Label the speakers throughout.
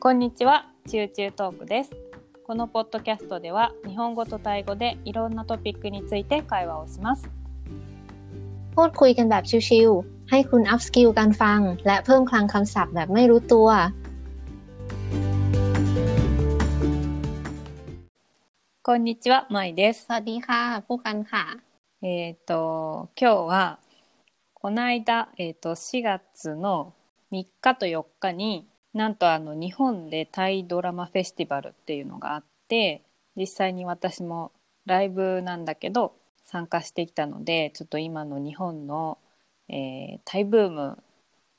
Speaker 1: こんにちは、チューチュートークです。このポッドキャストでは日本語とタイ語でいろんなトピックについて会話をします。
Speaker 2: พูดคุยกันแบบชิวๆให้คุณอัพสกิลการฟังและเพิ่มคลังคำศัพท์แบบไม่รู้ตัว。
Speaker 1: こんにちは、まいです。
Speaker 2: สวัสดีค่ะ ผู้กันค่ะ。
Speaker 1: えっ、と、今日はこの間、えっ、と4月の3日と4日に なんとあの日本でタイドラマフェスティバルっていうのがあって実際に私もライブなんだけど参加してきたのでちょっと今の日本の、えー、タイブーム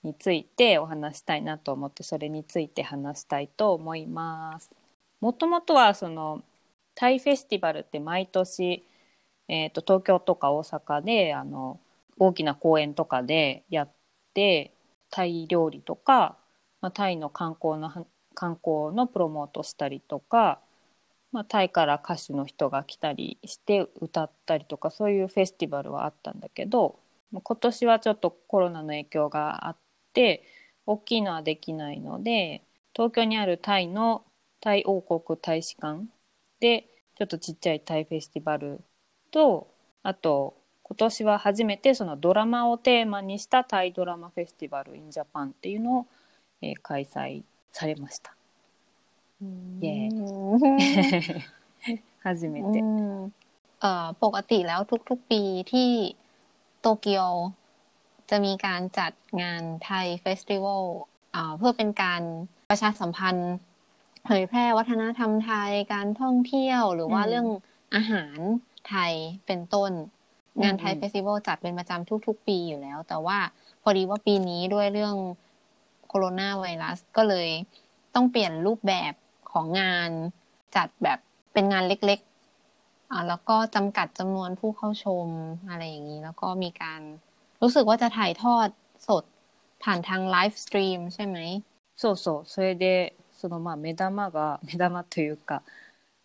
Speaker 1: についてお話したいなと思ってそれについて話したいと思います。もともとはそのタイフェスティバルって毎年、えーと、と東京とか大阪であの大きな公園とかでやってタイ料理とかまあ、タイの観光の観光のプロモートしたりとか、まあ、タイから歌手の人が来たりして歌ったりとかそういうフェスティバルはあったんだけど今年はちょっとコロナの影響があって大きいのはできないので東京にあるタイのタイ王国大使館でちょっとちっちゃいタイフェスティバルとあと今年は初めてそのドラマをテーマにしたタイドラマフェスティバルインジャパンっていうのをえー、開催されました。イエーイ初めて
Speaker 2: เอ่อปกติแล้วทุกๆปีที่โตเกียวจะมีการจัดงานไทยเฟสติวัลเพื่อเป็นการประชาสัมพันธ์เผยแพร่วัฒนธรรมไทยการท่องเที่ยวหรือว่าเรื่องอาหารไทยเป็นต้น งานไทยเฟสติวัลจัดเป็นประจำทุกๆปีอยู่แล้ว แต่ว่าพอดีว่าปีนี้ด้วยเรื่อง โคโรนาไวรัสก็เลยต้องเปลี่ยนรูปแบบของงานจัดแบบเป็นงานเล็กๆอ่าแล้วก็จำกัดจำนวนผู้เข้าชมอะไรอย่างนี้ แล้วก็มีการรู้สึกว่าจะถ่ายทอดสดผ่านทางไลฟ์สตรีมใช่ไหม
Speaker 1: そうそうそれでそのまあ目玉が目玉というか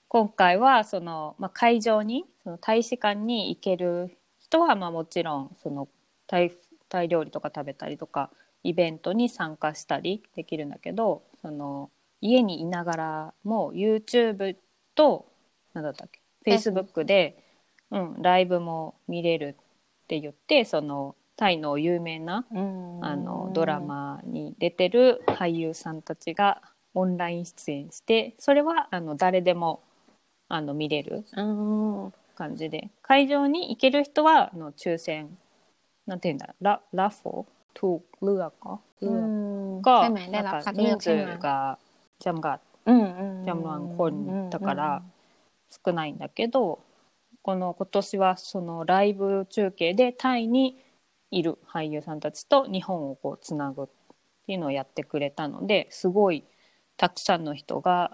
Speaker 1: 今回はその、まあ、会場にその大使館に行ける人はまあもちろんそのタイタイ料理とか食べたりとか イベントに参加したりできるんだけどその家にいながらも YouTube と何だったっけ Facebook で、うん、ライブも見れるって言ってそのタイの有名なあのドラマに出てる俳優さんたちがオンライン出演してそれはあの誰でもあの見れる感じで。会場に行ける人はあの抽選。なんて言うんだララフォー？ ถูกเลือกเลือกก็ได้รับคัดเลือกใช่ไหมจำกัดจำนวนคนだから少ないんだけどこの今年はそのライブ中継でタイにいる俳優さんたちと日本をこうつなぐっていうのをやってくれたのですごいたくさんの人が、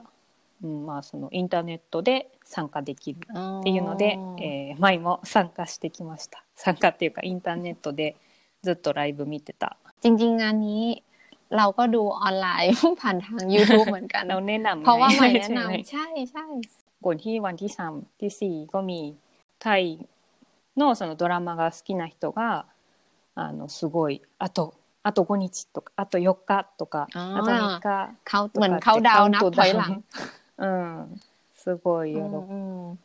Speaker 1: うん、まあそのインターネットで参加できるっていうので、えー、舞も参加してきました参加っていうかインターネットで ずっとライブ見てた
Speaker 2: จริงๆงานนี้ เราก็ดูออนไลน์ผ่านทาง YouTube เหมือนกัน
Speaker 1: เราแนะนำ
Speaker 2: เพราะว่าใหม่แนะนำใช่ใช่
Speaker 1: ก่อนที่วันที่สามที่สี่ก็มีไทยのそのドラマが好きな人があのすごいあとあと5日とかあと4日とかあと3日
Speaker 2: เขาเหมือนเขาดาวนับถอยหลัง
Speaker 1: うんすごい喜ん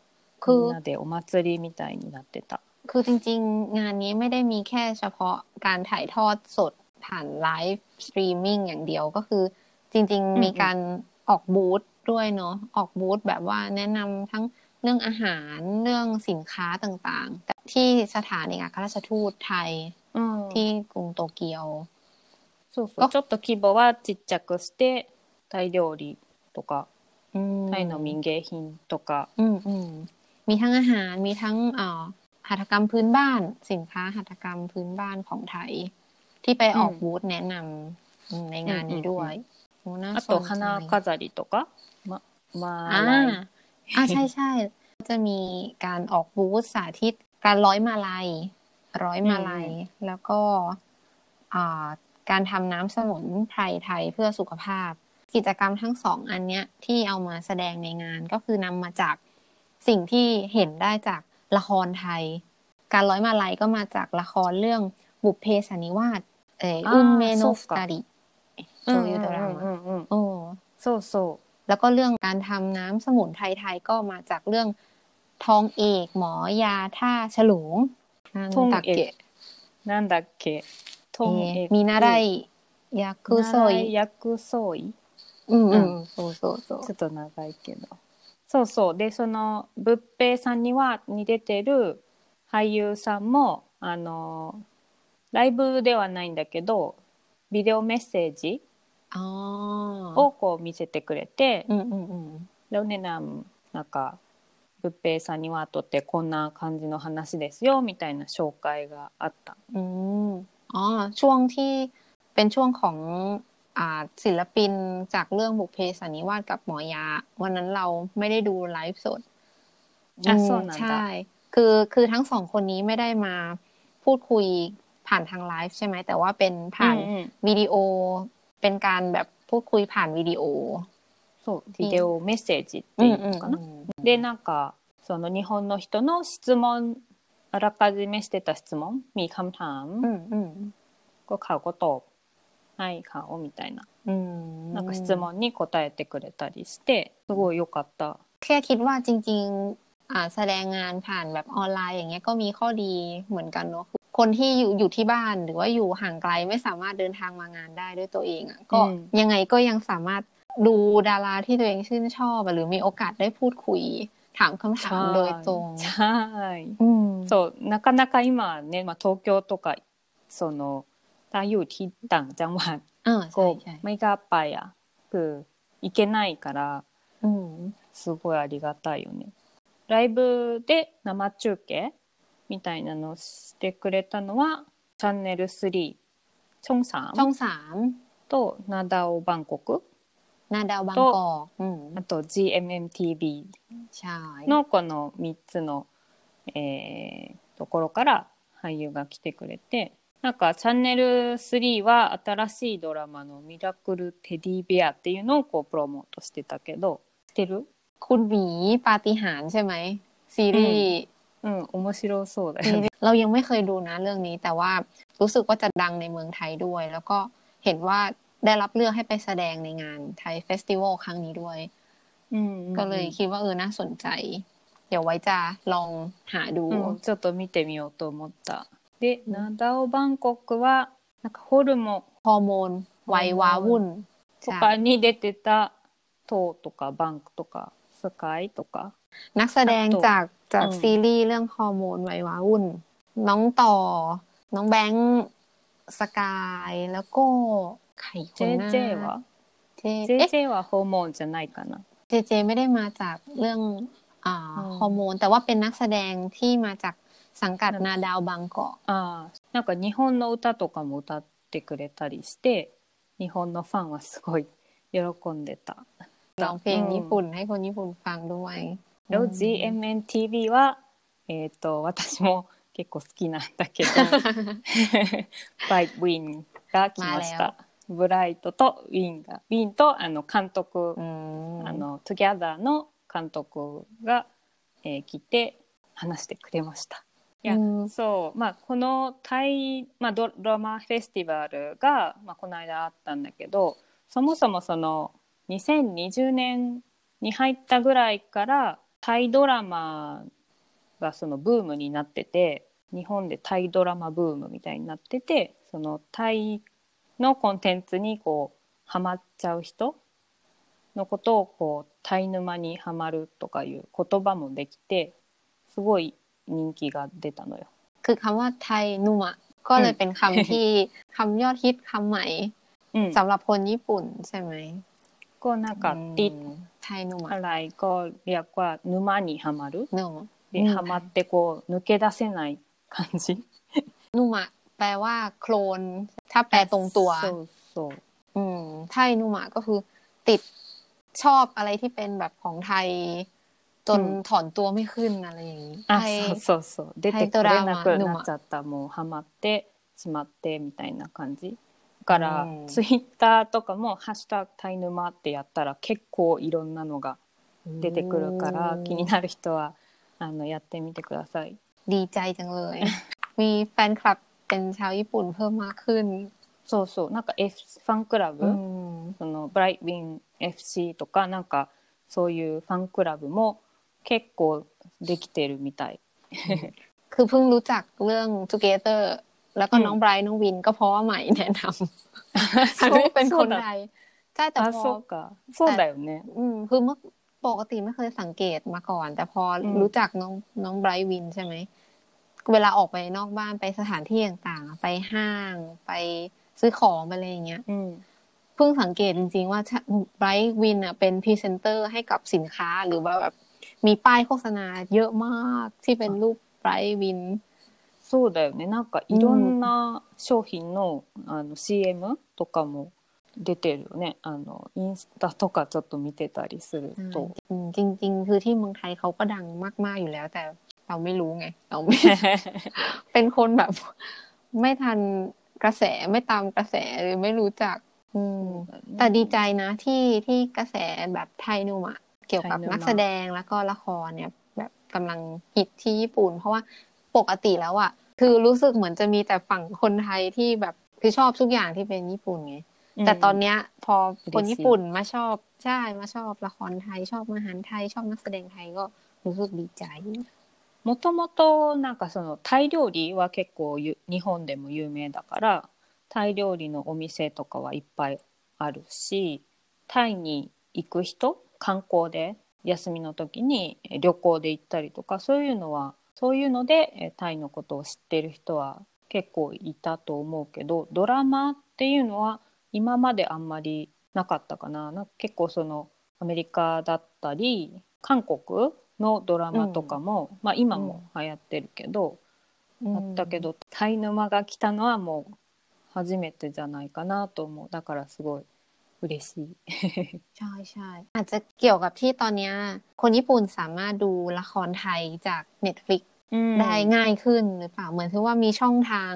Speaker 1: みんなでお祭りみたいになってた
Speaker 2: คือจริงๆ งานนี้ไม่ได้มีแค่เฉพาะการถ่ายทอดสดผ่านไลฟ์สตรีมมิ่งอย่างเดียวก็คือ จริงๆ มีการออกบูธด้วยเนาะออกบูธแบบว่าแนะนำทั้งเรื่องอาหารเรื่องสินค้าต่างๆ ที่สถานเอกอัครราชทูตไทยที่กรุงโตเกียว
Speaker 1: そうそうちょっと規模はちっちゃくしてタイ料理とかタイの民芸品とか
Speaker 2: มีทั้งอาหารมีทั้งอ่า หัตถกรรมพื้นบ้านสินค้าหัตถกรรมพื้นบ้านของไทย ที่ไปออกบูธแนะนำในงานนี้ด้วย
Speaker 1: あと花飾りとかมามา
Speaker 2: อ่าใช่ใช่จะมีการออกบูธสาธิต การร้อยมาลัย ร้อยมาลัย แล้วก็การทำน้ำสมุนไพรไทยเพื่อสุขภาพ กิจกรรมทั้งสองอันเนี้ย ที่เอามาแสดงในงานก็คือนำมาจากสิ่งที่เห็นได้จาก ละครไทย การร้อยมาลัยก็มาจากละครเรื่องบุพเพสันนิวาสเอออุนเมโนสตาริโซยูดรามาโอ้
Speaker 1: そうそ
Speaker 2: แล้วก็เรื่องการทำน้ำสมุนไพรไทยก็มาจากเรื่องทองเอกหมอยาท่าฉลุงนั่น
Speaker 1: ทอง
Speaker 2: ตะ
Speaker 1: เอก
Speaker 2: เกะ
Speaker 1: うなんだっけトンエク
Speaker 2: มีนาไรยาคุโซย
Speaker 1: ヤクソイ
Speaker 2: อืม
Speaker 1: อื
Speaker 2: อื
Speaker 1: ม
Speaker 2: มそうそうそう
Speaker 1: ちょっと長いけど そうそうでその仏平さんにはに出てる俳優さんもあのライブではないんだけどビデオメッセージ
Speaker 2: อ๋อ
Speaker 1: をこう見せてくれて、
Speaker 2: อืมอืมอืม
Speaker 1: でお値段なんか仏平さんにはとってこんな感じの話ですよみたいな紹介があった。
Speaker 2: อืมอ๋อ ช่วงที่เป็นช่วงของอ่า ศิลปินจากเรื่องบุพเพสันนิวาสกับหมอยา วันนั้นเราไม่ได้ดูไลฟ์สด
Speaker 1: อ่ะ
Speaker 2: อืม
Speaker 1: そうなんだ
Speaker 2: ใช่ คือคือทั้งสองคนนี้ไม่ได้มาพูดคุยผ่านทางไลฟ์ใช่ไหม แต่ว่าเป็นผ่าน
Speaker 1: うんうん
Speaker 2: วิดีโอ เป็นการแบบพูดคุยผ่านวิดีโอ
Speaker 1: そうビデオメッセージって
Speaker 2: อื
Speaker 1: い
Speaker 2: ม
Speaker 1: う
Speaker 2: อืม
Speaker 1: のかな。
Speaker 2: อืม
Speaker 1: でなんかその日本の人の質問あらかじめしてた質問มีคำถาม
Speaker 2: อืมอืม
Speaker 1: ก็เขาก็ตอบ ให้เขาみたいな
Speaker 2: อืม
Speaker 1: なんか質問に答えてくれたりしてすごい良かった。
Speaker 2: แค่คิดว่าจริง ๆ อ่าแสดงงานผ่านแบบออนไลน์อย่างเงี้ยก็มีข้อดีเหมือนกันเนาะคนที่อยู่อยู่ที่บ้านหรือว่าอยู่ห่างไกลไม่สามารถเดินทางมางานได้ด้วยตัวเองอะ่ะก็
Speaker 1: อืม
Speaker 2: ยังไงก็ยังสามารถดูดาราที่ตัวเองชื่นชอบอะหรือมีโอกาสได้พูดคุย ถามคำถามโดยตรง
Speaker 1: ใช่
Speaker 2: อืม
Speaker 1: そうなかなか今ね、まあ、東京とかその ถ้าอยู่ที่ต่างจังหวัด
Speaker 2: อ่าใช่
Speaker 1: こう
Speaker 2: ใช่
Speaker 1: ไม่กล้าไปอ่ะคือ行けないから
Speaker 2: อืม
Speaker 1: すごいありがたいよね。ライブで生中継みたいなのをしてくれたのはチャンネル3チョンさ
Speaker 2: ช่อน งสาม
Speaker 1: とナダオバンコク
Speaker 2: นาดาวบางกอกอืม
Speaker 1: あと GMMTV
Speaker 2: ใช่
Speaker 1: のこの3つの、えーところから俳優が来てくれて なんかチャンネル3は新しいドラマの「ミラクルテディベア」っていうのをこうプロモートしてたけど知ってる
Speaker 2: คุณหมีปาฏิหาริย์ใช่ไหมซีรีส์
Speaker 1: うん面白そうだ
Speaker 2: ซี
Speaker 1: よね
Speaker 2: รีส์เรายังไม่เคยดูนะเรื่องนี้ แต่ว่ารู้สึกว่าจะดังในเมืองไทยด้วย แล้วก็เห็นว่าได้รับเลือกให้ไปแสดงในงานไทยเฟสติวัลครั้งนี้ด้วย
Speaker 1: うんうんうん
Speaker 2: ก็เลยคิดว่าเออน่าสนใจ เดี๋ยวไว้จะลองหาดู
Speaker 1: うん、ちょっと見てみようと思った。 で、ナダオバンコクは、なんかホルモ
Speaker 2: ฮอร์โมนวัยวาวุ่น
Speaker 1: ン
Speaker 2: ใช่
Speaker 1: とかに出てたトウとかバンクとかスカイとか。
Speaker 2: นักแสดง
Speaker 1: あと
Speaker 2: จากจาก
Speaker 1: อืม
Speaker 2: ซีรีส์เรื่องฮอร์โมนวัยวาวุ่น น้องต่อ น้องแบงค์สกายแล้วก็ใครคนหน้า
Speaker 1: JJ は
Speaker 2: เจเอ๊ะ
Speaker 1: JJ はホモンじゃないかな。
Speaker 2: เจเจไม่ได้มาจากเรื่องอ่า
Speaker 1: อืม
Speaker 2: ฮอร์โมน แต่ว่าเป็นนักแสดงที่มาจาก สังกัด
Speaker 1: うん
Speaker 2: นาดาวบางกอก
Speaker 1: ああ、なんか日本の歌とかも歌ってくれたりして、日本のファンはすごい喜んでた。
Speaker 2: ร้องเพลง
Speaker 1: うん
Speaker 2: ญี่ปุ่นให้คนญี่ปุ่นฟังด้วย
Speaker 1: แล้ว GMMTV は、えっ、と、私も結構好きなんだけど、バイウィンが来まし
Speaker 2: まあ
Speaker 1: た。ブライトとウィンが、ウィンとあの監督、
Speaker 2: อืม
Speaker 1: あの、トゥギャザーの監督が、えー来て話してくれました。 いや、
Speaker 2: うん。
Speaker 1: そう、まあ、このタイ、まあ、ドドラマフェスティバルが、まあ、この間あったんだけど、そもそもその2020年に入ったぐらいからタイドラマがそのブームになってて日本でタイドラマブームみたいになっててそのタイのコンテンツにこうハマっちゃう人のことをこうタイ沼にはまるとかいう言葉もできてすごい人気が出たのよ。
Speaker 2: คือคำว่าไทยนุมะก็เลยเป็นคำที่คำยอดฮิตคำใหม่
Speaker 1: うん、
Speaker 2: สำหรับคนญี่ปุ่นใช่ไหม
Speaker 1: こうなんか
Speaker 2: อืม
Speaker 1: ติด
Speaker 2: ไทยนุมะ
Speaker 1: อะไรก็เรียกว่า沼にはまる
Speaker 2: โน
Speaker 1: で、
Speaker 2: うん
Speaker 1: はまってこう抜け出せない感じ
Speaker 2: นุมะแปลว่าโคลน ถ้าแปลตรงตัว
Speaker 1: そうそう
Speaker 2: อืมไทยนุมะก็คือติดชอบอะไรที่เป็นแบบของไทย จนถอนตัวไม่ขึ้นอะไรอย่างนี้
Speaker 1: あ
Speaker 2: ไทย
Speaker 1: そうそうそう出てくれなくなっちゃったもうハマってしまってみたいな感じだから、
Speaker 2: うん
Speaker 1: ツイッターとかも「ハッシュタグタイヌマ」ってやったら結構いろんなのが出てくるから気になる人はあのやってみてください。
Speaker 2: ดีใจจังเลย มีแฟนคลับเป็นชาวญี่ปุ่นเพิ่มมากขึ้น
Speaker 1: そうそうなんか F ファンクラブ、
Speaker 2: うん
Speaker 1: そのブライトウィン FC とかなんかそういうファンクラブも 結構できてるみたい
Speaker 2: คือเพิ่งรู้จักเรื่อง Together แล้วก็น้องไบรท์น้องวินก็เพราะว่าใหม่แนะนำอันเป็นคนไทยใช่แต่พอ
Speaker 1: そうだよね
Speaker 2: อืมคือเมื่อปกติไม่เคยสังเกตมาก่อน แต่พอรู้จักน้องน้องไบรท์วินใช่ไหมเวลาออกไปนอกบ้านไปสถานที่ต่างๆ ไปห้างไปซื้อของไปอะไรอย่างเงี้ยเพิ่งสังเกตจริงๆว่าไบรท์วินอะเป็นพรีเซนเตอร์ให้กับสินค้าหรือว่าแบบ มีป้ายโฆษณาเยอะมากที่เป็นรูปไบรท์วิน
Speaker 1: そうだよねなんかいろんな商品の,、あの CM とかも出てるよねあのインスタとかちょっと見てたりすると
Speaker 2: จริงๆคือที่เมืองไทยเขาก็ดังมากๆอยู่แล้ว แต่เราไม่รู้ไงเราไม่เป็นคนแบบ ไม่ทันกระแสไม่ตามกระแสหรือไม่รู้จักแต่ดีใจนะที่ที่กระแสแบบไทยนูมะ เกี่ยวกับนักแสดงแล้วก็ละครเนี่ย แบบกำลังฮิตที่ญี่ปุ่น เพราะว่าปกติแล้วอะคือรู้สึกเหมือนจะมีแต่ฝั่งคนไทยที่แบบคือชอบทุกอย่างที่เป็นญี่ปุ่นไงแต่ตอนเนี้ย พอคนญี่ปุ่นมาชอบใช่มาชอบละครไทย ชอบอาหารไทย ชอบนักแสดงไทยก็รู้สึกดีใจ
Speaker 1: もともとなんかそのタイ料理は結構日本でも有名だからタイ料理のお店とかはいっぱいあるしタイに行く人 観光で休みの時に旅行で行ったりとかそういうのはそういうのでタイのことを知ってる人は結構いたと思うけどドラマっていうのは今まであんまりなかったかな。な結構そのアメリカだったり韓国のドラマとかも、うん、まあ今も流行ってるけど、うん、あったけどタイ沼が来たのはもう初めてじゃないかなと思う。だからすごい嬉しい
Speaker 2: ใช่ใช่อาจจะเกี่ยวกับที่ตอนนี้คนญี่ปุ่นสามารถดูละครไทยจาก Netflix ได้ง่ายขึ้นหรือเปล่าเหมือนที่ว่ามีช่องทาง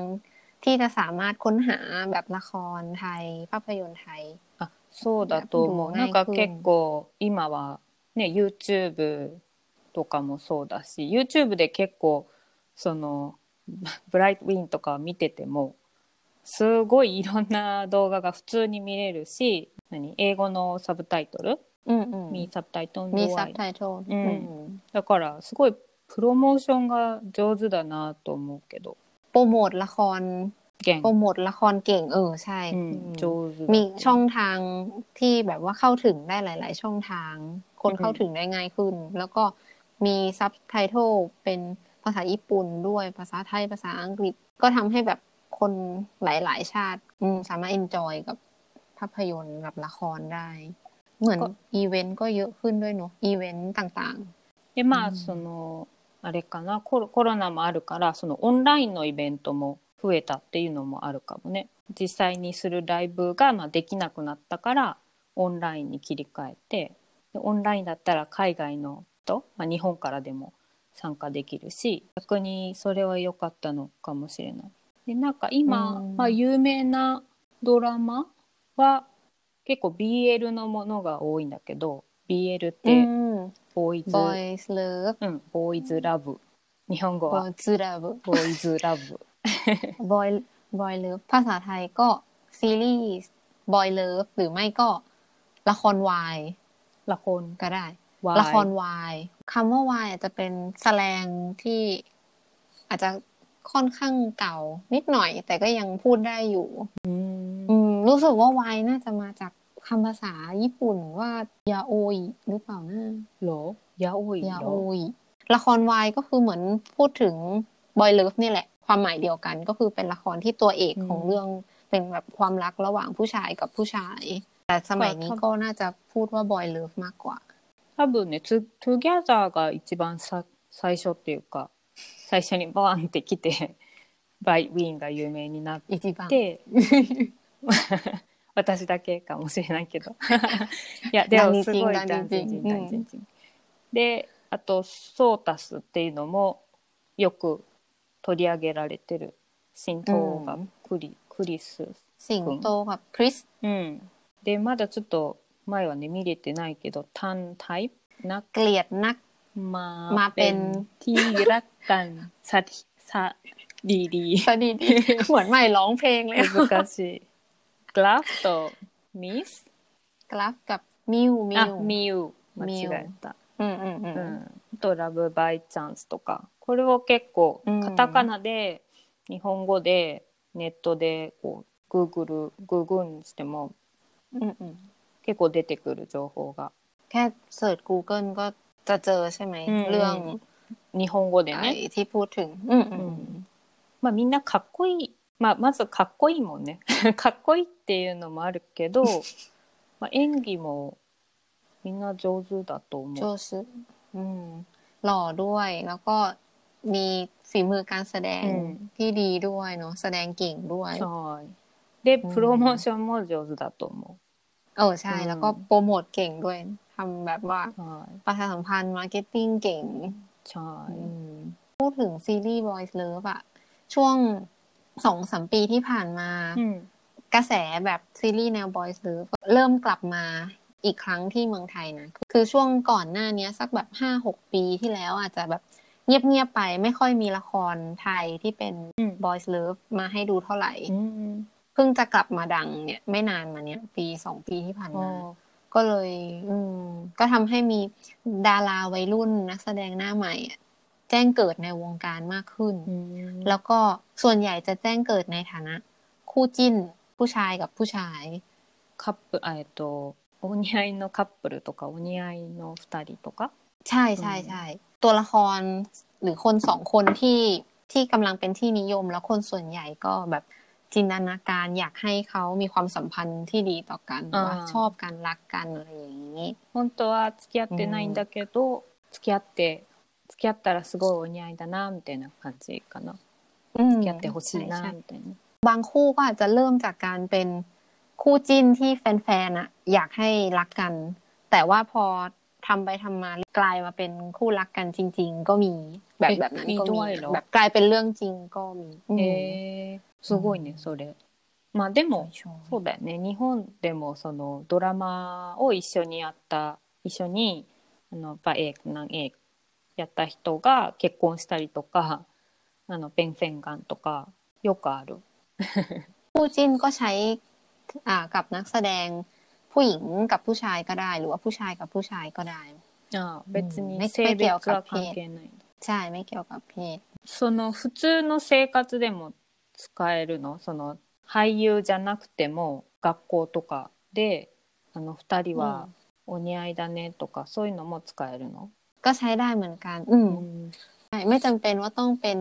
Speaker 2: ที่จะสามารถค้นหาแบบละครไทยภาพยนตร์ไทย
Speaker 1: あそうだと思うなんか結構今はね YouTube とかもそうだし YouTube で結構そのブライトウィンとか見てても すごいいろんな動画が普通に見れるし何英語のサブタイトル、
Speaker 2: うんうん、
Speaker 1: มีサブタイトル
Speaker 2: มีサブタイトル、う
Speaker 1: ん、だからすごいプロモーションが上手だなと思うけど
Speaker 2: โปรโมทละครเก่งโปรโมทละครเก่งเออใช่มีช่องทางที่แบบว่าเข้าถึงได้หลาย ๆ ช่องทาง คนเข้าถึงได้ง่ายขึ้น แล้วก็มีซับไตเติลเป็นภาษาญี่ปุ่นด้วยภาษาไทยภาษาอังกฤษก็ทำให้แบบ คนหลาย ๆ ชาติสามารถเอนจอยกับภาพยนตร์กับละครได้ เหมือนอีเวนต์ก็เยอะขึ้นด้วยเนาะอีเวนต์ต่าง
Speaker 1: ๆでまあそのあれかなコロコロナもあるからそのオンラインのイベントも増えたっていうのもあるかもね実際にするライブがまあできなくなったからオンラインに切り替えてオンラインだったら海外の人、まあ、日本からでも参加できるし逆にそれは良かったのかもしれない。 でなんか今、まあ、有名なドラマは結構 BL のものが多いんだけど BL ってボーイズ、ボ
Speaker 2: ーイズラ
Speaker 1: ブ、うん、ボーイズラブ日本語は
Speaker 2: ボーイズラブ
Speaker 1: ボーイズラブ
Speaker 2: บอยบอยเลิฟภาษาไทยก็ซีรีส์บอยเลิฟหรือไม่ก็ละครวาย
Speaker 1: ละคร
Speaker 2: ก็ได้ละครวายคำว่าวายอาจจะเป็นแสลงที่อาจจะ ค่อนข้างเก่านิดหน่อย แต่ก็ยังพูดได้อยู่อืมรู้สึกว่าวายน่าจะมาจากคำภาษาญี่ปุ่นว่ายาโอยหรือเปล่านะ
Speaker 1: หรอยาโอย
Speaker 2: ยาโอยละครวายก็คือเหมือนพูดถึงบอยเลิฟนี่แหละความหมายเดียวกันก็คือเป็นละครที่ตัวเอกของเรื่องเป็นแบบความรักระหว่างผู้ชายกับผู้ชาย แต่สมัยนี้ก็น่าจะพูดว่าบอยเลิฟมากกว่า
Speaker 1: 多分ね、トゥトゥギャザーが一番さ最初っていうか、 最初にバーンって来て、バイウィンが有名になって、私だけかもしれないけど。いや、でもすごい男人人、男人人。で、あと、ソータスっていうのもよく取り上げられてる神道がクリ,、クリス
Speaker 2: 神道がクリス
Speaker 1: うんでまだちょっと前はね見れてないけどタンタイプ
Speaker 2: นักเกลียดนัก
Speaker 1: มามาเป็นที่รักกันสัตสะดีดี
Speaker 2: สดีดีเหมือนใหม่ร้องเพลงเลย
Speaker 1: 難しいกราฟとมิส
Speaker 2: กราฟกับ ミウミ
Speaker 1: あ
Speaker 2: ウ
Speaker 1: ミウ間
Speaker 2: ミウ
Speaker 1: 違えた、
Speaker 2: うんうんう
Speaker 1: うんん、あとラブバイチャンスとかこれを結構
Speaker 2: うん
Speaker 1: カタカナで日本語でネットでこうグーグルグーグルしても
Speaker 2: うんうん
Speaker 1: 結構出てくる情報が
Speaker 2: แค่เสิร์ช Google ก็ จะเจอใช่ไหม
Speaker 1: อืม
Speaker 2: เรื่อง
Speaker 1: 日本語で
Speaker 2: ไอ้
Speaker 1: ね、
Speaker 2: ที่พูดถึง อืมอืม
Speaker 1: うんまあみんなかっこいい、まあ、まずかっこいいもんねかっこいいっていうのもあるけど、まあ、演技もみんな上手だと思う。
Speaker 2: โจซึอืมหล่อด้วย แล้วก็มีฝีมือการแสดง
Speaker 1: อืม
Speaker 2: ที่ดีด้วยเนาะแสดงเก่งด้วย
Speaker 1: はいで
Speaker 2: うん
Speaker 1: プロモーションも上手だと思
Speaker 2: เออใช่
Speaker 1: อืม
Speaker 2: แล้วก็โปรโมทเก่งด้วย ทำแบบว่าประชาสัมพันธ์ marketing เก่ง
Speaker 1: ใช่
Speaker 2: พูดถึงซีรีส์ Voice Love อะช่วงสองสามปีที่ผ่านมากระแสแบบซีรีส์แนว Boys Love เริ่มกลับมาอีกครั้งที่เมืองไทยนะ คือช่วงก่อนหน้านี้สักแบบห้าหกปีที่แล้วอาจจะแบบเงียบๆไปไม่ค่อยมีละครไทยที่เป็น Boys Love มาให้ดูเท่าไหร่เพิ่งจะกลับมาดังเนี่ย ไม่นานมาเนี้ยปีสองปีที่ผ่านมา ก็เลย อืม ก็ทำให้มีดาราวัยรุ่นนักแสดงหน้าใหม่แจ้งเกิดในวงการมากขึ้น แล้วก็ส่วนใหญ่จะแจ้งเกิดในฐานะ คู่จิ้นผู้ชายกับผู้ชาย
Speaker 1: คัพเอ่อตัวโอนิไอโนคัพเปลตัวกโอนิไอโนฟตาริตัวกั
Speaker 2: ใช่ใช่ใช่ตัวละครหรือคนสองคนที่ที่กำลังเป็นที่นิยม แล้วคนส่วนใหญ่ก็แบบ จินตนาการอยากให้เขามีความสัมพันธ์ที่ดีต่อกัน
Speaker 1: อ่า
Speaker 2: ว่าชอบกันรักกันอะไรอย่างนี้
Speaker 1: 本当は付き合ってないんだけど、付き合って付き合ったらすごいお似合いだなみたいな感じかな
Speaker 2: อืม
Speaker 1: 付き合ってほしいな
Speaker 2: ใช่
Speaker 1: みたいな
Speaker 2: บางคู่ก็อาจจะเริ่มจากการเป็นคู่จิ้นที่แฟนๆอะอยากให้รักกัน แต่ว่าพอ ทำไปทำมากลายมาเป็นคู่รักกันจริง ๆ ก็มีแบบแบบนั้น
Speaker 1: มี
Speaker 2: ก็
Speaker 1: ด้
Speaker 2: มี
Speaker 1: วยเหรอ
Speaker 2: แบบกลายเป็นเรื่องจริงก็มีอืม
Speaker 1: へえすごいねそれまあでも
Speaker 2: ใช่
Speaker 1: そうだよね日本でもそのドラマを一緒にやった一緒にあのバエ何英やった人が結婚したりとかあのペンフェンガンとかよくある
Speaker 2: คู่จิ้นก็ใช้อ่ากับนักแสดง ผู้หญิงกับผู้ชายก็ได้ หรือว่าผู้ชายกับผู้ชายก็ได้
Speaker 1: ああ別に
Speaker 2: め
Speaker 1: 性別
Speaker 2: めっちゃ
Speaker 1: は関係ない
Speaker 2: ใช่ไม่เกี่ยวกับเพศ
Speaker 1: その普通の生活でも使えるのその俳優じゃなくても学校とかであの2人はお似合いだねとかそういうのも使えるの、
Speaker 2: ก็ใช้ได้เหมือนกัน อืม
Speaker 1: うん
Speaker 2: ใช่ไม่จำเป็นว่าต้องเป็น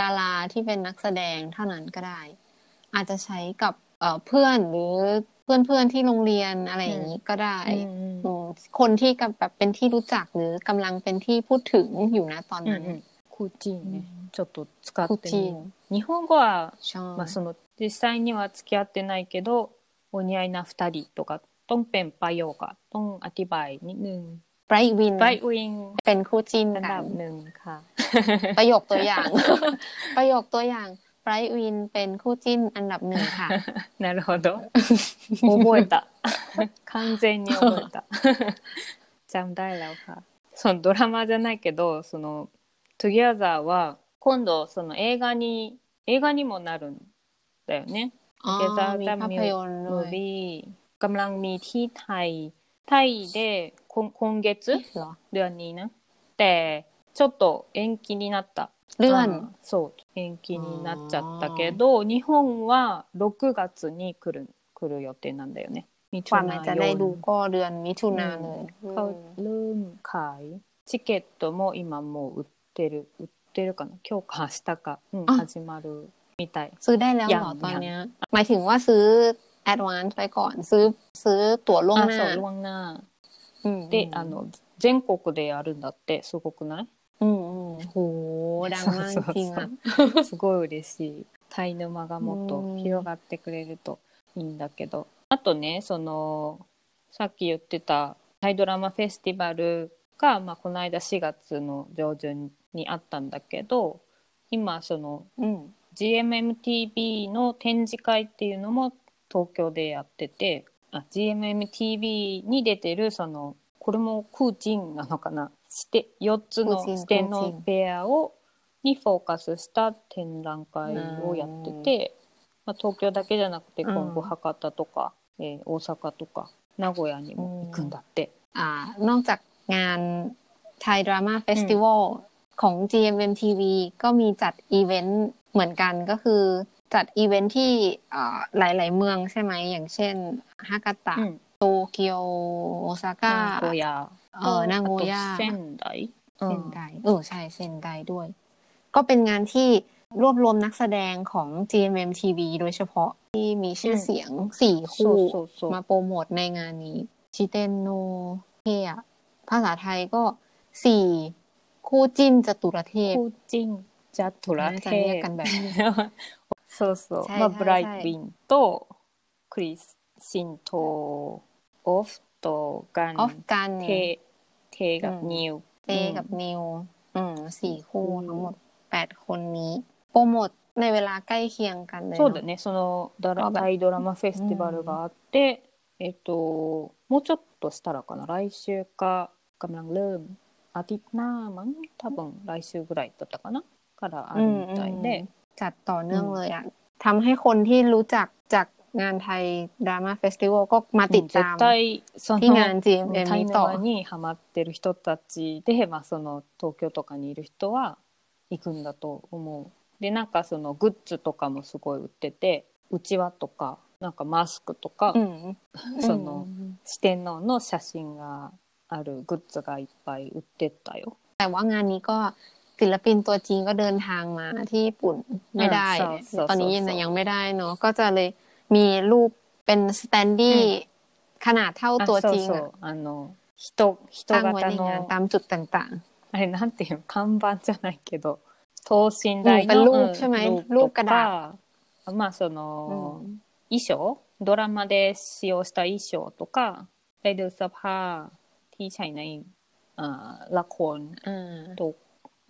Speaker 2: ดาราที่เป็นนักแสดงเท่านั้นก็ได้ อาจจะใช้กับเอ่อเพื่อนหรือ เพื่อนเพื่อนๆที่โรงเรียนอะไรอย่างนี้ก็ได้
Speaker 1: うん
Speaker 2: อืมคนที่กับแบบเป็นที่รู้จักหรือกำลังเป็นที่พูดถึงอยู่นะตอน
Speaker 1: うん
Speaker 2: นั้น
Speaker 1: うんクーチンね、ちょっと使っ
Speaker 2: คู่
Speaker 1: て
Speaker 2: จิ้
Speaker 1: み
Speaker 2: น
Speaker 1: る日本語は、
Speaker 2: ใช่
Speaker 1: まあ、その実際には付き合ってないけどお似合いな2人とかต้องเป็นประโยคอะต้องอธิบายนิดนึง
Speaker 2: ไบรท์วิน
Speaker 1: ไบรท์วิง
Speaker 2: เป็นคู่จิ้น
Speaker 1: อัน
Speaker 2: กั
Speaker 1: ดั
Speaker 2: น
Speaker 1: บหนึ่งค่ะ
Speaker 2: ประโยคตัวอย่าง ประโยคตัวอย่าง ไบรท์วินเป็นคู่จิ้นอันดับหนึ่งค่ะ
Speaker 1: なるほど。覚えた。完全に覚えた。จำได้แล้วค่ะ。そのドラマじゃないけど、その Together は今度その映画に映画にもなるんだよね。
Speaker 2: อ๋อ
Speaker 1: Together
Speaker 2: มี
Speaker 1: the
Speaker 2: ภาพยนตร์ด้
Speaker 1: มู
Speaker 2: วย
Speaker 1: วี่กำลังมีที่ไทยไทยで今今月
Speaker 2: เหรอ
Speaker 1: เดือนนี้นะแต่ちょっと延期になった。
Speaker 2: เลื่อน
Speaker 1: あそう延期になっちゃったけど日本は6月に来る来る予定なんだよねมิ
Speaker 2: ก
Speaker 1: ถุ
Speaker 2: ว่า
Speaker 1: นา
Speaker 2: มันจะ
Speaker 1: ย
Speaker 2: ได้
Speaker 1: น
Speaker 2: ดูก็เดือนมิถุนาเลย
Speaker 1: เขาเริ่มขายチケットも今もう売ってる売ってるかな今日か明日か、うん、
Speaker 2: あ
Speaker 1: 始まるみたい
Speaker 2: ซื้อได้แล้วเหรอ
Speaker 1: ยัง
Speaker 2: ตอนเนี้ย หมายถึงว่าซื้อแอดวานซ์ไปก่อน ซื้อซื้อตั๋วล่วง
Speaker 1: あ
Speaker 2: หน้า
Speaker 1: そうล่วงหน้า
Speaker 2: อืม
Speaker 1: であの全国でやるんだってすごくない
Speaker 2: ほおが
Speaker 1: すごい嬉しい。タイ沼がもっと広がってくれるといいんだけど。あとねそのさっき言ってたタイドラマフェスティバルが、まあ、この間4月の上旬にあったんだけど今その、
Speaker 2: うん、
Speaker 1: GMMTV の展示会っていうのも東京でやっててあ GMMTV に出てるそのこれもクーチンなのかなして4つの視点のペアをにフォーカスした展覧会をやってて、まあ、東京だけじゃなくて今後博多とか、うん、えー、大阪とか名古屋にも行くんだって。
Speaker 2: あนอกจากงานไทยดราม่าเฟสติวัลของ GMMTV ก็มีจัดอีเวนต์เหมือนกันก็คือจัดอีเวนต์ที่หลาย ๆ เมืองใช่ไหมอย่างเช่นฮากาตะโตเกียวโอซาก้า เออนาโกย่า
Speaker 1: あと仙台、う
Speaker 2: เซน
Speaker 1: ん
Speaker 2: ไดเออใช่เซนไดด้วย ก็เป็นงานที่รวบรวมนักแสดงของ GMMTV โดยเฉพาะที่มีชื่อเสียงสี่
Speaker 1: そ
Speaker 2: คู่
Speaker 1: うそうそう
Speaker 2: มาโปรโมทในงานนี้ชิเตนโนเทียภาษาไทยก็สี่คู่จิ้นจตุรเทพ
Speaker 1: コーチンジャトラ
Speaker 2: น่าจะเรียกกัน
Speaker 1: テ
Speaker 2: แบบนี้
Speaker 1: そうそう
Speaker 2: ใช่
Speaker 1: まあ
Speaker 2: ใช่
Speaker 1: ブライ
Speaker 2: ใช่
Speaker 1: ビンとクリスシンとオフとガン
Speaker 2: ออฟกัน เนี่
Speaker 1: テ
Speaker 2: ย
Speaker 1: テがニュー
Speaker 2: เจกับนิวอืมสี่คู่ทั้งหมดแปดคนนี้ โปรโมทในเวลาใกล้เคียงกันเลย
Speaker 1: そうだ
Speaker 2: เนาะ
Speaker 1: ねそのダラ
Speaker 2: あば
Speaker 1: タイドラマフェスティバルがあって、えっともうちょっとしたらかな来週かกำลังเริ่มอาทิตย์หน้ามั้ง多分来週ぐらいだったかなからあるみたいで、
Speaker 2: จัดต่อเนื่อง
Speaker 1: อืม
Speaker 2: เลยอ่ะทำให้คนที่รู้จักจาก งานไทยดราม่าเฟสติวัลก็มาติดตาม
Speaker 1: 絶対その
Speaker 2: ที่งาน GMM
Speaker 1: タイ
Speaker 2: นี้ต่อ
Speaker 1: 沼にハマってる人たちで、まあ、その東京とかにいる人は行くんだと思う。でなんかそのグッズとかもすごい売っててうちわとかなんかマスクとか、
Speaker 2: อืม
Speaker 1: その四天王の写真があるグッズがいっぱい売ってたよ。
Speaker 2: แต่ว่างานนี้ก็ศิลปินตัวจริงก็เดินทางมาที่ญี่ปุ่นไม่ได้
Speaker 1: อืม so- so-
Speaker 2: ตอนนี้
Speaker 1: so-
Speaker 2: ยัง
Speaker 1: so
Speaker 2: ยังไม่ได้เนาะก็จะเลย มีรูปเป็นสแตนดี้ขนาดเท่า
Speaker 1: あ
Speaker 2: ตัว
Speaker 1: そう
Speaker 2: จริง
Speaker 1: そ
Speaker 2: อะ
Speaker 1: うあの人人
Speaker 2: ตั้งไว้
Speaker 1: 型
Speaker 2: ในงาน
Speaker 1: の
Speaker 2: ตามจุดต่าง
Speaker 1: あれなんていうの看板じゃないけど等身大
Speaker 2: うんเป็นรู
Speaker 1: の
Speaker 2: ปใช่ไหม
Speaker 1: うん
Speaker 2: รูป
Speaker 1: と
Speaker 2: กระดาษ
Speaker 1: かまあそ
Speaker 2: ๆ
Speaker 1: の、
Speaker 2: อืม
Speaker 1: 衣装ドラマで使用した衣装とかไปดูเสื้อผ้าที่ใช้ในอ่าละคร
Speaker 2: อ่า
Speaker 1: と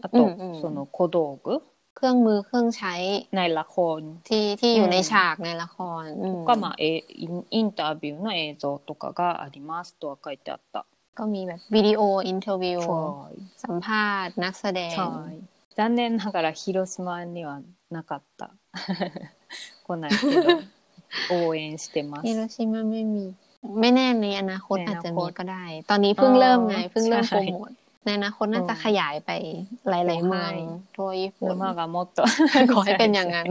Speaker 1: あ
Speaker 2: อื
Speaker 1: と
Speaker 2: มอืม
Speaker 1: その小道具
Speaker 2: เครื่องมือเครื่องใช้
Speaker 1: ในละคร
Speaker 2: ที่ที่อยู่
Speaker 1: อืม
Speaker 2: ในฉากในละครอืม
Speaker 1: とか、まあ、えインインタビューの映像とかがありますとは書いてあった。
Speaker 2: ก็มีแบบวิดีโออินเทอร์วิว
Speaker 1: はい
Speaker 2: สัมภาษณ์นักแสดง
Speaker 1: はい残念ながら広島にはなかった。来ないけど、応援してます
Speaker 2: ฮิโร。ชิมาไม่มี ไม่แน่ในอนาคต
Speaker 1: ในอ
Speaker 2: อาจ
Speaker 1: นาคต
Speaker 2: จะมีก็ได้ ตอนนี้เพิ่ง
Speaker 1: อ๋อ
Speaker 2: เริ่มไงเพิ่งเริ่ม
Speaker 1: ใช่
Speaker 2: โปรโมท ในอนาคตน่าจะ
Speaker 1: อืม
Speaker 2: ขยายไปหลาย ๆ เมือง
Speaker 1: はい
Speaker 2: ทั่วญี่ปุ่น
Speaker 1: 沼がもっと
Speaker 2: ขอให้เป็นอย่างนั้น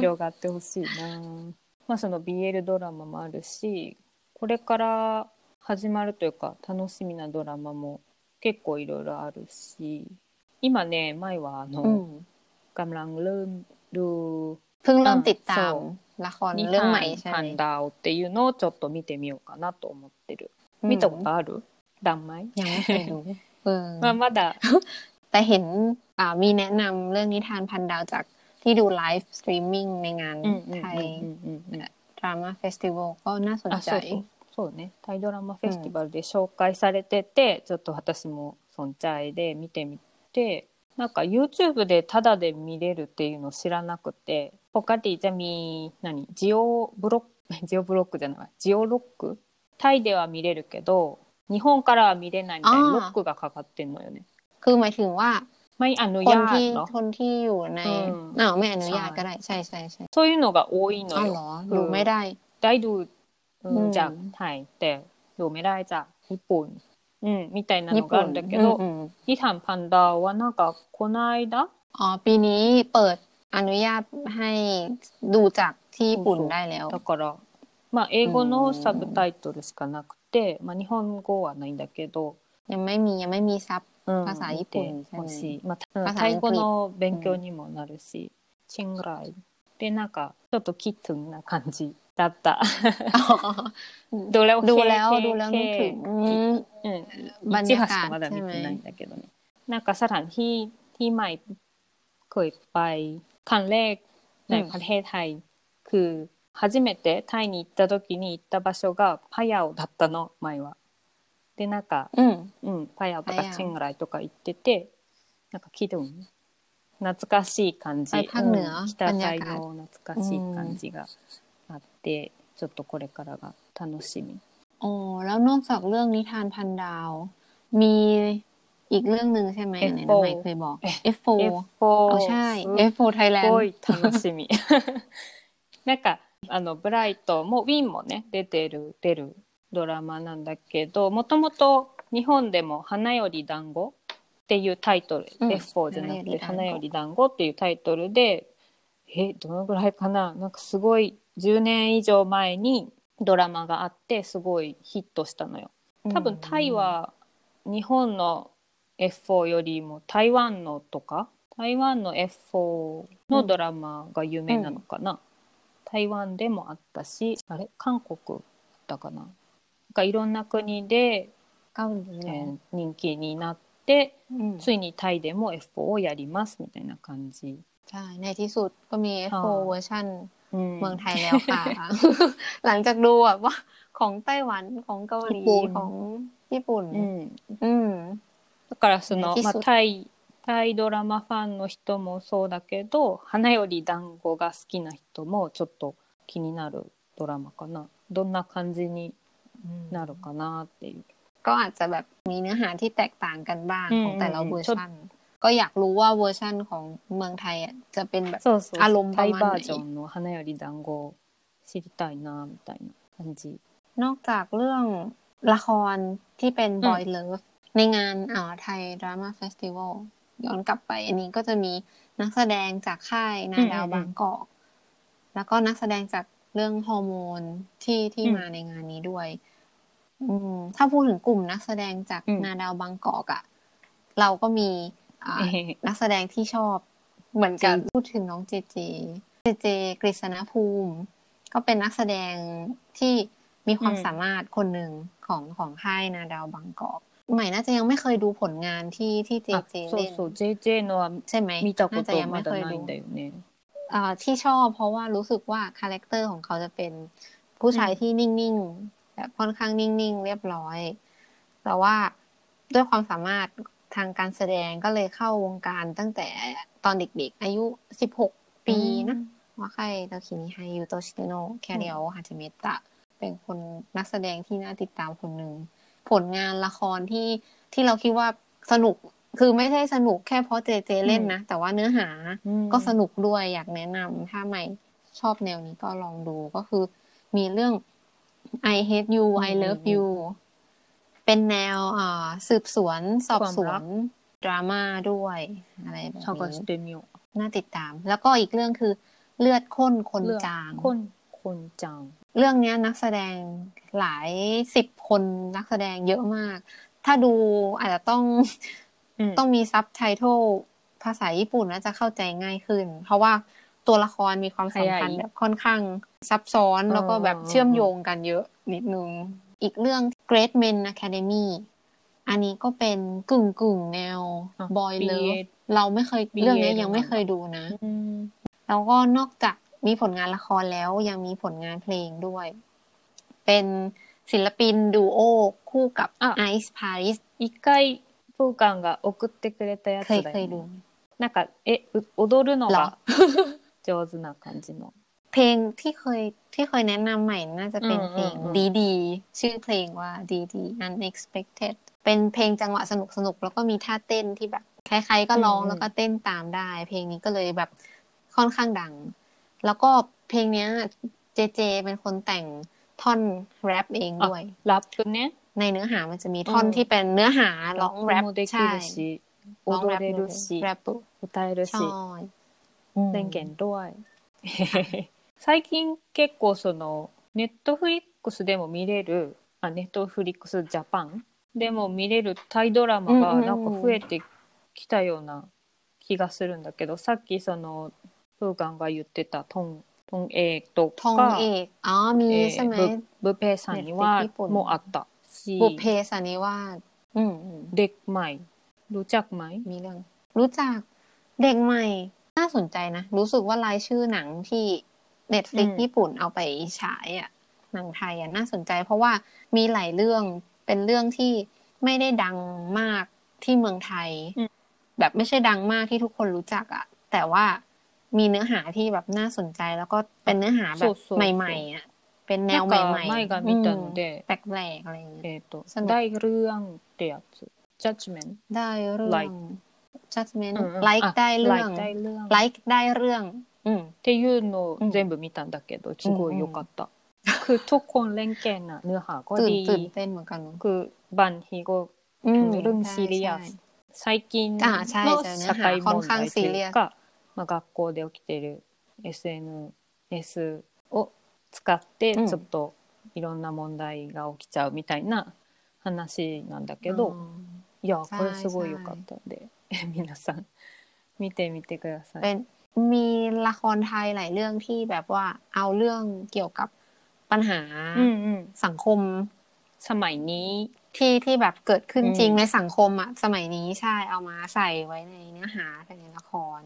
Speaker 1: 広がってほしいな。まあその BL ドラマもあるし、これから始まるというか楽しみなドラマも結構いろいろあるし、今ね、前はあの、
Speaker 2: อืม
Speaker 1: กำลังเริ่มดู
Speaker 2: เพิ่งเริ่ม
Speaker 1: อ่า
Speaker 2: ติดตาม
Speaker 1: そう
Speaker 2: ละคร
Speaker 1: ニ
Speaker 2: เรื่องใหม่
Speaker 1: ハン
Speaker 2: ใช่
Speaker 1: パ
Speaker 2: ไหม
Speaker 1: ンダオっていうのをちょっと見てみようかなと思ってる。
Speaker 2: อืม
Speaker 1: 見たことあるダンマイ
Speaker 2: ยังไม่เคยดูเออ
Speaker 1: まあまだ
Speaker 2: แต่เห็นอ่ามีแนะนำเรื่องนิทานพันดาวจากที่ดูไลฟ์สตรีมมิ่งในงาน
Speaker 1: うんうんうん
Speaker 2: ไทย
Speaker 1: うんうんうん
Speaker 2: ดราม่าเฟสติวัลก็น่าสน
Speaker 1: あ
Speaker 2: ใจ
Speaker 1: そうそうそうねタイドラマフェスティバルで紹介されてて、ちょっと私もそんちゃいで見てみてなんか YouTube でタダで見れるっていうのを知らなくてปกติจะมี何ジオブロックジオブロックじゃないジオロックタイでは見れるけど 日本からは見れないみたいな
Speaker 2: あー
Speaker 1: ロックがかかってんのよね
Speaker 2: คือหมายถึงว่า
Speaker 1: ไม่อนุ
Speaker 2: คน
Speaker 1: ญาต
Speaker 2: ที่
Speaker 1: เหรอ
Speaker 2: คนที่อยู่ใน
Speaker 1: อืม
Speaker 2: อ้าวไม่อนุญาต
Speaker 1: ใช่
Speaker 2: ก็ได้ ใช่ใช่ใช่
Speaker 1: そういうのが多いの
Speaker 2: อ้าว
Speaker 1: よ
Speaker 2: เหรอดูไม่ได้
Speaker 1: ได้ดูอืม
Speaker 2: อืม
Speaker 1: จากไทยแต่ดูไม่ได้จากญี่ปุ่นอืมみたいなのがあるんだけど、
Speaker 2: อืมอืม
Speaker 1: ニタンパンダはなんかこの間
Speaker 2: อ๋อ ปีนี้เปิดอนุญาตให้ดูจากที่ญี่ปุ่นได้แล้ว
Speaker 1: だからまあ英語
Speaker 2: うん
Speaker 1: のサブタイトルしかなく て、まあ、日本語はないんだけど、
Speaker 2: ยังไม่มียังไม่มีซับ
Speaker 1: うん、
Speaker 2: ภาษาญี่ปุ่น
Speaker 1: 見てほしい、まあうん
Speaker 2: ภาษา
Speaker 1: タイ語
Speaker 2: อังกฤษ
Speaker 1: の勉強にもなるし、チングライでなんかちょっとキットンな感じだった。 どれを
Speaker 2: ดูแล้ว
Speaker 1: 経
Speaker 2: ดูแล้วนึกถึงอืม
Speaker 1: うん、
Speaker 2: บรรยากาศ
Speaker 1: 一話しかまだ見てないんだけどね。なんかสถานที่ที่ใหม่เคยไปครั้งแรกในประเทศไทย คือ 初めてタイに行った時に行った場所がパヤオだったの前は。でなんか、
Speaker 2: อืม
Speaker 1: うん、パヤオと
Speaker 2: パヤオ
Speaker 1: かチングライとか行っててなんか気分懐かしい感じ、
Speaker 2: あภาคเหนือ
Speaker 1: うん北
Speaker 2: บรรยา
Speaker 1: 海
Speaker 2: กาศ
Speaker 1: の懐かしい感じがあって、ちょっとこれからが楽しみ。
Speaker 2: อ๋อแล้วนอกจากเรื่องนิทานพันดาว มีอีกเรื่องหนึ่งใช่ไหม
Speaker 1: F4
Speaker 2: ไหนน้องใหม่เคยบอก F4
Speaker 1: F4
Speaker 2: เอาใช่ F4
Speaker 1: す
Speaker 2: Thailand
Speaker 1: ごい楽しみ。なんか あのブライトもウィンもね出てる出るドラマなんだけどもともと日本でも「花より団子」っていうタイトル、
Speaker 2: うん。
Speaker 1: F4 じゃなくて「花
Speaker 2: よ
Speaker 1: り団子」っていうタイトルでえどのぐらいかな？なんかすごい10年以上前にドラマがあってすごいヒットしたのよ。多分タイは日本の F4 よりも台湾のとか台湾の F4 のドラマが有名なのかな、台湾でもあったしあれ韓国だったかななんかいろんな国で、
Speaker 2: เกาหลี
Speaker 1: え
Speaker 2: เหรอ
Speaker 1: ー人気になって
Speaker 2: อืม
Speaker 1: ついにタイでも F4 をやりますみたいな感じ。
Speaker 2: ใช่ในที่สุดก็มี F4
Speaker 1: ค่ะ
Speaker 2: เวอร์ชัน
Speaker 1: うん
Speaker 2: เมืองไทยแล้วค่ะ หลังจากดูแบบว่าของไต้หวันของเกาหลี
Speaker 1: ญี่ปุ่น
Speaker 2: ของญี่ปุ่น
Speaker 1: うん
Speaker 2: อืม
Speaker 1: だからその、まあ、
Speaker 2: ね基礎
Speaker 1: タイ タイドラマファンの人もそうだけど花より団子が好きな人もちょっと気になるドラマかなどんな感じになるかなっていう。
Speaker 2: ก็อาจจะแบบมีเนื้อหาที่แตกต่างกันบ้าง
Speaker 1: อืม
Speaker 2: ของแต่ละ
Speaker 1: อืม
Speaker 2: เวอร์ชันก็อยากรู้ว่าเวอร์ชันของเมืองไทยอ่ะจะเป็นแบบ
Speaker 1: そうそう
Speaker 2: あロン
Speaker 1: タイ
Speaker 2: バマン
Speaker 1: バージョンの花より団子を知りたいなみたいな感じ。
Speaker 2: นอกจากเรื่องละครที่เป็น
Speaker 1: อืม
Speaker 2: Boy Love ในงานอ่าไทยดราม่าเฟสติวัล ย้อนกลับไป อันนี้ก็จะมีนักแสดงจากค่ายนาดาวบางกอก แล้วก็นักแสดงจากเรื่องฮอร์โมนที่ที่
Speaker 1: อืม
Speaker 2: มาในงานนี้ด้วย อืมถ้าพูดถึงกลุ่มนักแสดงจาก
Speaker 1: อืม
Speaker 2: นาดาวบางกอกอะเราก็มีอ่า
Speaker 1: เอ๊ะ
Speaker 2: นักแสดงที่ชอบเหมือนกัน
Speaker 1: จริง
Speaker 2: พูดถึงน้องเจเจ เจเจกฤษณภูมิ ก็เป็นนักแสดงที่มีความ
Speaker 1: อืม
Speaker 2: สามารถคนหนึ่งของของค่ายนาดาวบางกอก ใหม่น่าจะยังไม่เคยดูผลงานที่ที่เจ
Speaker 1: あ
Speaker 2: เจ
Speaker 1: そう
Speaker 2: เล่น
Speaker 1: そう JJ のは
Speaker 2: ใช่ไหม
Speaker 1: 見たこ
Speaker 2: น่าจะ
Speaker 1: と
Speaker 2: ยัง
Speaker 1: ま
Speaker 2: ไม่
Speaker 1: だ
Speaker 2: เคย
Speaker 1: な
Speaker 2: ดู
Speaker 1: いんだよね。
Speaker 2: อ่าที่ชอบเพราะว่ารู้สึกว่าคาแรคเตอร์ของเขาจะเป็นผู้ชาย
Speaker 1: อืม
Speaker 2: ที่นิ่งๆแบบค่อนข้างนิ่งๆ เรียบร้อย แต่ว่าด้วยความสามารถทางการแสดงก็เลยเข้าวงการตั้งแต่ตอนเด็กๆ อายุ 16 ปีนะว่าใครตาคินิไฮยูโตชิเตโนแคเรียวฮาจิเมตะเป็นคนนักแสดงที่น่าติดตามคนหนึ่ง ผลงานละครที่ที่เราคิดว่าสนุกคือไม่ใช่สนุกแค่เพราะเจเจเล่นนะ แต่ว่าเนื้อหาก็สนุกด้วยอยากแนะนำถ้าใหม่ชอบแนวนี้ก็ลองดูก็คือ มีเรื่อง I hate you I love you เป็นแนวอ่สืบสวนสอบสวนดราม่าด้วยอะไรแบบนี้น่าติดตาม แล้วก็อีกเรื่องคือเลือดข้นคนจาง
Speaker 1: ข้นคนจาง
Speaker 2: เรื่องนี้นักแสดงหลายสิบคนนักแสดงเยอะมาก ถ้าดูอาจจะต้องต้องมีซับไตเติลภาษาญี่ปุ่นน่าจะเข้าใจง่ายขึ้น เพราะว่าตัวละครมีความสำคัญแบบค่อนข้างซับซ้อนแล้วก็แบบเชื่อมโยงกันเยอะนิดนึง อีกเรื่อง Great Men Academy อันนี้ก็เป็นกึ่งกึ่งแนวบ
Speaker 1: อย
Speaker 2: เลิฟเราไม่เคยเรื่องนี้ยังไม่เคยดูนะ แล้วก็นอกจาก มีผลงานละครแล้วยังมีผลงานเพลงด้วย เป็นศิลปินดูโอคู่กับ
Speaker 1: อ่ะ
Speaker 2: Ice Paris
Speaker 1: 一回プーカンが送ってくれたやつ
Speaker 2: เคย
Speaker 1: だ
Speaker 2: เคย
Speaker 1: よ
Speaker 2: ดู
Speaker 1: ね。なんかえう踊るの
Speaker 2: เหรอ
Speaker 1: が上手な感じの。
Speaker 2: เพลงที่เคยที่เคยแนะนำใหม่น่าจะเป็น
Speaker 1: อืม
Speaker 2: เพลง
Speaker 1: อืมอืม
Speaker 2: ดีดีชื่อเพลงว่าดีดี unexpected เป็นเพลงจังหวะสนุกสนุกแล้วก็มีท่าเต้นที่แบบใครๆก็ร้องแล้วก็เต้นตามได้ เพลงนี้ก็เลยแบบค่อนข้างดัง แล้วก็เพลงเนี้ยเจเจเป็นคนแต่งท่อนแรปเองด้วย
Speaker 1: ラップね。
Speaker 2: ในเนื้อหามันจะมีท่อน
Speaker 1: อืม
Speaker 2: ที่เป็นเนื้อหาร้องแรป
Speaker 1: もでき
Speaker 2: ใช่
Speaker 1: るし、
Speaker 2: ร้อง
Speaker 1: 踊
Speaker 2: แรป
Speaker 1: れ
Speaker 2: เล
Speaker 1: る
Speaker 2: ย
Speaker 1: し、
Speaker 2: แรป
Speaker 1: 歌えるし
Speaker 2: ใช่
Speaker 1: 電源ด้วย 最近結構そのネットフリックスでも見れるあネットフリックスジャパンでも見れるタイドラマが
Speaker 2: うんうんうん
Speaker 1: なんか増えてきたような気がするんだけど、さっきその プーガンが言ってたトントンエイと
Speaker 2: ทอง
Speaker 1: か
Speaker 2: เอกอ๋อมี
Speaker 1: え
Speaker 2: ใช่ไหม
Speaker 1: ーブブペイさんには
Speaker 2: Netflix ญี่ปุ่น
Speaker 1: もあったし
Speaker 2: บุพเพสันนิวาสอืมอืม
Speaker 1: เด็กใหม่รู้จักไหม
Speaker 2: มีเรื่อง รู้จักเด็กใหม่ น่าสนใจนะ รู้สึกว่ารายชื่อหนังที่เน็ตฟลิก
Speaker 1: อืม
Speaker 2: ญี่ปุ่นเอาไปฉายอ่ะหนังไทยอ่ะน่าสนใจ เพราะว่ามีหลายเรื่องเป็นเรื่องที่ไม่ได้ดังมากที่เมืองไทย แบบไม่ใช่ดังมากที่ทุกคนรู้จักอ่ะ แต่ว่า มีเนื้อหาที่แบบน่าสนใจแล้วก็เป็นเนื้อหาแบบ
Speaker 1: そうそうそう
Speaker 2: ใหม่ๆอ่ะ เป็นแน
Speaker 1: な
Speaker 2: วน ใหม่
Speaker 1: か
Speaker 2: ๆ
Speaker 1: 前が見たので、
Speaker 2: แปลกๆอะไรอย่างเงี้ย
Speaker 1: えっ、と
Speaker 2: その
Speaker 1: 大เรื่องってやつジャッジメント
Speaker 2: ได้เรื่อง
Speaker 1: Like
Speaker 2: judgment
Speaker 1: うんうん
Speaker 2: like
Speaker 1: あ
Speaker 2: ได้เรื่อง
Speaker 1: like ได้เรื่อง
Speaker 2: like ได้เรื่อง อืม
Speaker 1: っていうの
Speaker 2: うん
Speaker 1: を全部見たんだけど、すごい良かった。ク คือทุกคนเล่นเกมอะเนื้อหาก็
Speaker 2: ตื่น
Speaker 1: ดี
Speaker 2: ตื่นเต้นเหมือนกันเนอะ
Speaker 1: คือบันฮีก็
Speaker 2: อืม
Speaker 1: เรื่อง
Speaker 2: ใช่
Speaker 1: ซีเรียส
Speaker 2: ใช่
Speaker 1: 最近
Speaker 2: あใช่
Speaker 1: の
Speaker 2: ใช่เนื้
Speaker 1: 社
Speaker 2: อหา
Speaker 1: 会
Speaker 2: ค่อน
Speaker 1: 問
Speaker 2: ข้าง
Speaker 1: 題と
Speaker 2: ซี
Speaker 1: い
Speaker 2: เรียส
Speaker 1: うか、 まあ、学校で起きてる SNS を使って
Speaker 2: うん
Speaker 1: ちょっといろんな問題が起きちゃうみたいな話なんだけど、いや
Speaker 2: ใช่
Speaker 1: これすごい
Speaker 2: ใช่
Speaker 1: 良かったんで皆さん見てみてください。
Speaker 2: เป็นมีละครไทยหลายเรื่องที่แบบว่าเอาเรื่องเกี่ยวกับปัญหา
Speaker 1: うんうん
Speaker 2: สังคม
Speaker 1: สมัยนี้
Speaker 2: ที่ที่แบบเกิดขึ้น
Speaker 1: อืม
Speaker 2: จริงในสังคมอะสมัยนี้ใช่เอามาใส่ไว้ในเนื้อหาในละคร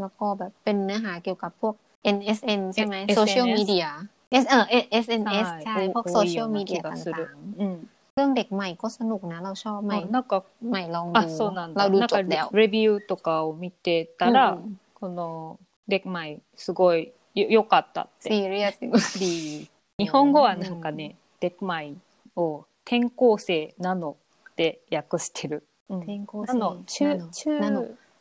Speaker 2: แล้วก็แบบเป็นเนื้อหาเกี่ยวกับพวก NSN ใช่ไหม
Speaker 1: SNS
Speaker 2: โซเชียลมีเดีย S เออ SNS ใช่พวกโซเชียลมีเดีย
Speaker 1: 多いような気がする
Speaker 2: ต่าง
Speaker 1: うん
Speaker 2: ๆ เรื่องเด็กใหม่ก็สนุกนะ เราชอบใหม่
Speaker 1: あなんか
Speaker 2: ใหม่ลอง
Speaker 1: あ
Speaker 2: ดู
Speaker 1: そうなん
Speaker 2: เรา
Speaker 1: だ
Speaker 2: ดู
Speaker 1: なん
Speaker 2: จ
Speaker 1: か
Speaker 2: บแล้ว
Speaker 1: レビューとかを見てたら、
Speaker 2: うんうん
Speaker 1: この「デクマイすごいよよかった」って
Speaker 2: ซีเรียส
Speaker 1: り日本語はなんかね「デクマイ」を「転校生なの」って訳してる。うん
Speaker 2: 転校
Speaker 1: なの中中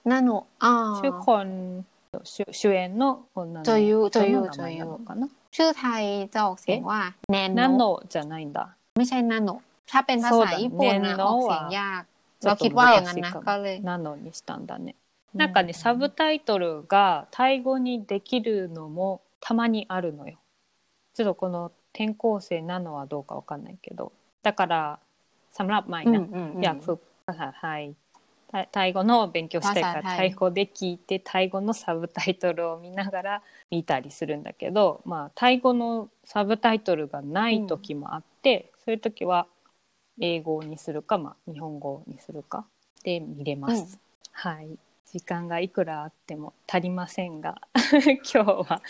Speaker 2: なのなのあ
Speaker 1: 中
Speaker 2: ー
Speaker 1: 本主主演の女の
Speaker 2: 女優
Speaker 1: 人
Speaker 2: 女優
Speaker 1: の名前なのかな。
Speaker 2: ชื่อไทยจะออกเสียงว่าแนน
Speaker 1: ナ
Speaker 2: โน
Speaker 1: ノじゃないんだ。
Speaker 2: ไม่ใช่นาโนถ้าเป็นภา
Speaker 1: そう
Speaker 2: ษา
Speaker 1: だ
Speaker 2: ญี่ปุ่นนะ
Speaker 1: แนนโน
Speaker 2: ออกเสียง
Speaker 1: อะ
Speaker 2: ยาก
Speaker 1: ちょ
Speaker 2: เรา
Speaker 1: っと
Speaker 2: คิดว่าอย่างนั้น
Speaker 1: 難しい
Speaker 2: นะ
Speaker 1: かも
Speaker 2: ก็เลย
Speaker 1: ナノにしたんだね。なんかね、サブタイトルがタイ語にできるのもたまにあるのよ。ちょっとこの転校生なのはどうかわかんないけど。だから、สำหรับใหม่
Speaker 2: อื
Speaker 1: นะ
Speaker 2: มอืมอืม
Speaker 1: อยากฝึกภาษาไทย タイ語の勉強したいからタイ語で聞いてタイ語のサブタイトルを見ながら見たりするんだけど、まあ、タイ語のサブタイトルがない時もあって、うん、そういう時は英語にするか、まあ、日本語にするかで見れます。
Speaker 2: うん、
Speaker 1: はい時間がいくらあっても足りませんが 今日は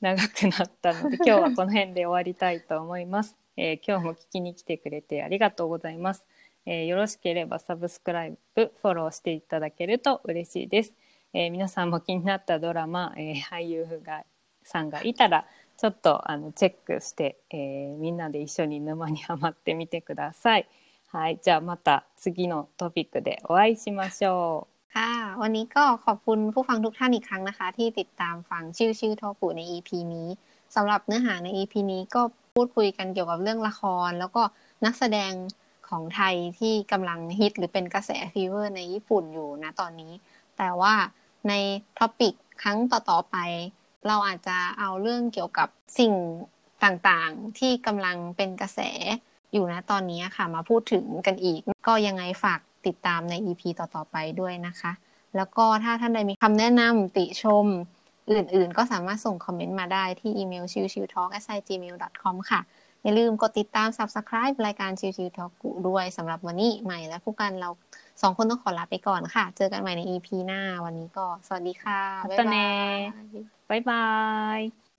Speaker 1: 長くなったので 今日はこの辺で終わりたいと思います。えー、今日も聞きに来てくれてありがとうございます。えーよろしければサブスクライブフォローしていただけると嬉しいです、えー皆さんも気になったドラマ、えー俳優がさんがいたらちょっとあのチェックして、えーみんなで一緒に沼にはまってみてくださいはいじゃあまた次のトピックでお会いしましょう
Speaker 2: ค่ะ วันนี้ก็ขอบคุณผู้ฟังทุกท่านอีกครั้งนะคะ ที่ติดตามฟังชื่อชื่อทอกุใน EP นี้สำหรับเนื้อหาใน EP นี้ก็พูดคุยกันเกี่ยวกับเรื่องละคร แล้วก็นักแสดง ของไทยที่กำลังฮิตหรือเป็นกระแส fever ในญี่ปุ่นอยู่นะตอนนี้ แต่ว่าใน topic ครั้งต่อๆไป เราอาจจะเอาเรื่องเกี่ยวกับสิ่งต่างๆ ที่กำลังเป็นกระแสอยู่นะตอนนี้ค่ะ มาพูดถึงกันอีก ก็ยังไงฝากติดตามใน EP ต่อๆไปด้วยนะคะ แล้วก็ถ้าท่านใดมีคำแนะนำติชมอื่นๆ ก็สามารถส่งคอมเมนต์มาได้ที่อีเมลชิวชิวทอ l k gmail com ค่ะ อย่าลืมกดติดตาม Subscribe รายการชิวชิวทอกกูด้วยสำหรับวันนี้ใหม่และคู่กันเราสองคนต้องขอลาไปก่อนค่ะ เจอกันใหม่ใน EP หน้าวันนี้ก็ สวัสดีค่ะ
Speaker 1: บ๊าย
Speaker 2: บาย บ๊าย
Speaker 1: บาย